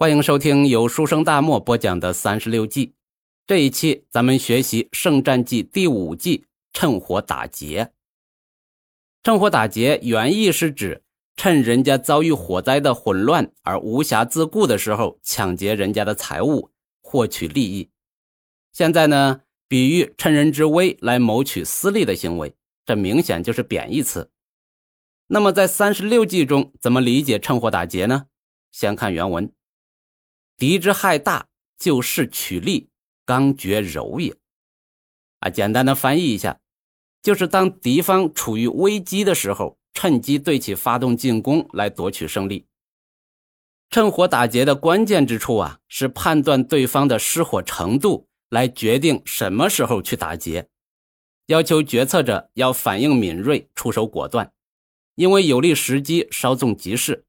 欢迎收听由书生大漠播讲的三十六计。这一期咱们学习《圣战记》第五计“趁火打劫”。趁火打劫原意是指趁人家遭遇火灾的混乱而无暇自顾的时候，抢劫人家的财物，获取利益。现在呢，比喻趁人之危来谋取私利的行为，这明显就是贬义词。那么在三十六计中，怎么理解趁火打劫呢？先看原文。敌之害大，就势取利，刚决柔也。啊，简单的翻译一下，就是当敌方处于危机的时候，趁机对其发动进攻，来夺取胜利。趁火打劫的关键之处啊，是判断对方的失火程度，来决定什么时候去打劫。要求决策者要反应敏锐，出手果断，因为有利时机，稍纵即逝。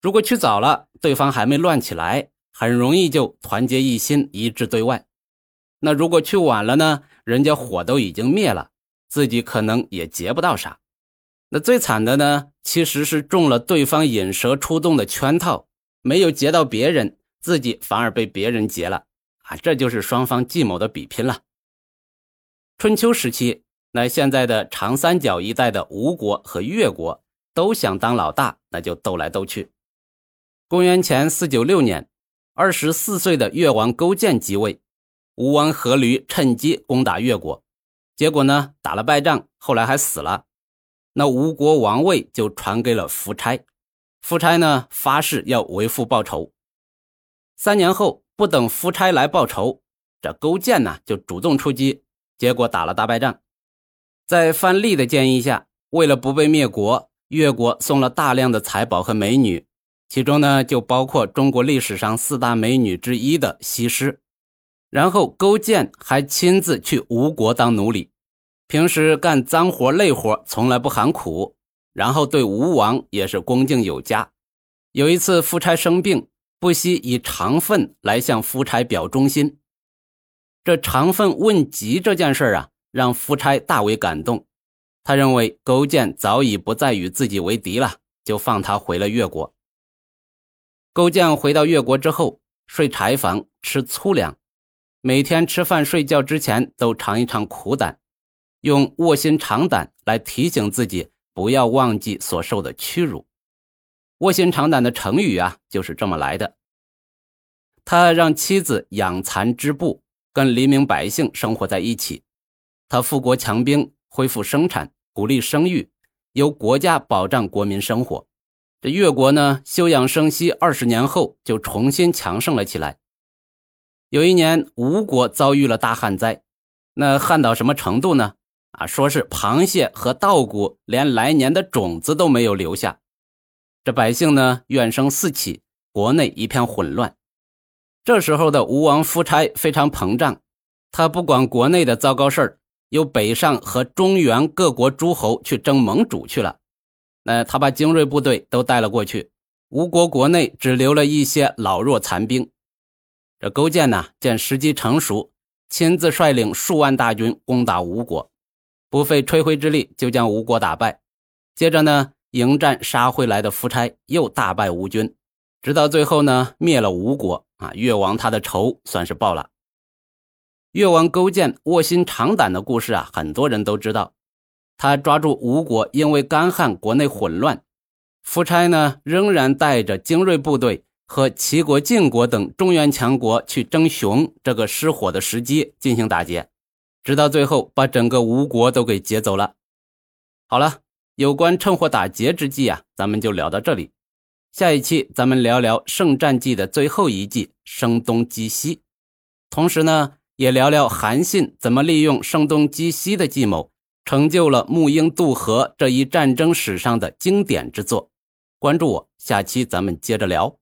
如果去早了，对方还没乱起来。很容易就团结一心，一致对外。那如果去晚了呢？人家火都已经灭了，自己可能也劫不到啥。那最惨的呢，其实是中了对方引蛇出洞的圈套，没有劫到别人，自己反而被别人劫了啊！这就是双方计谋的比拼了。春秋时期，那现在的长三角一带的吴国和越国都想当老大，那就斗来斗去。公元前四九六年。二十四岁的越王勾践即位，吴王阖闾趁机攻打越国，结果呢打了败仗，后来还死了。那吴国王位就传给了夫差，夫差呢发誓要为父报仇。三年后，不等夫差来报仇，这勾践呢就主动出击，结果打了大败仗。在范蠡的建议下，为了不被灭国，越国送了大量的财宝和美女。其中呢，就包括中国历史上四大美女之一的西施。然后勾践还亲自去吴国当奴隶，平时干脏活累活，从来不喊苦。然后对吴王也是恭敬有加。有一次夫差生病，不惜以肠粪来向夫差表忠心。这肠粪问疾这件事啊，让夫差大为感动。他认为勾践早已不再与自己为敌了，就放他回了越国。勾践回到越国之后，睡柴房，吃粗粮，每天吃饭睡觉之前都尝一尝苦胆，用卧薪尝胆来提醒自己不要忘记所受的屈辱。卧薪尝胆的成语啊，就是这么来的。他让妻子养蚕织布，跟黎民百姓生活在一起。他富国强兵，恢复生产，鼓励生育，由国家保障国民生活。这越国呢，休养生息二十年后，就重新强盛了起来。有一年，吴国遭遇了大旱灾，那旱到什么程度呢？啊，说是螃蟹和稻谷连来年的种子都没有留下。这百姓呢，怨声四起，国内一片混乱。这时候的吴王夫差非常膨胀，他不管国内的糟糕事儿，又北上和中原各国诸侯去争盟主去了。呃他把精锐部队都带了过去，吴国国内只留了一些老弱残兵。这勾践呢，见时机成熟，亲自率领数万大军攻打吴国，不费吹灰之力就将吴国打败。接着呢，迎战杀回来的夫差，又大败吴军，直到最后呢，灭了吴国。啊，越王他的仇算是报了。越王勾践卧薪尝胆的故事啊，很多人都知道。他抓住吴国，因为干旱，国内混乱。夫差呢，仍然带着精锐部队和齐国、晋国等中原强国去争雄这个失火的时机进行打劫，直到最后把整个吴国都给劫走了。好了，有关趁火打劫之计啊，咱们就聊到这里。下一期咱们聊聊圣战记的最后一计——声东击西，同时呢，也聊聊韩信怎么利用声东击西的计谋。成就了木鹰渡河这一战争史上的经典之作。关注我，下期咱们接着聊。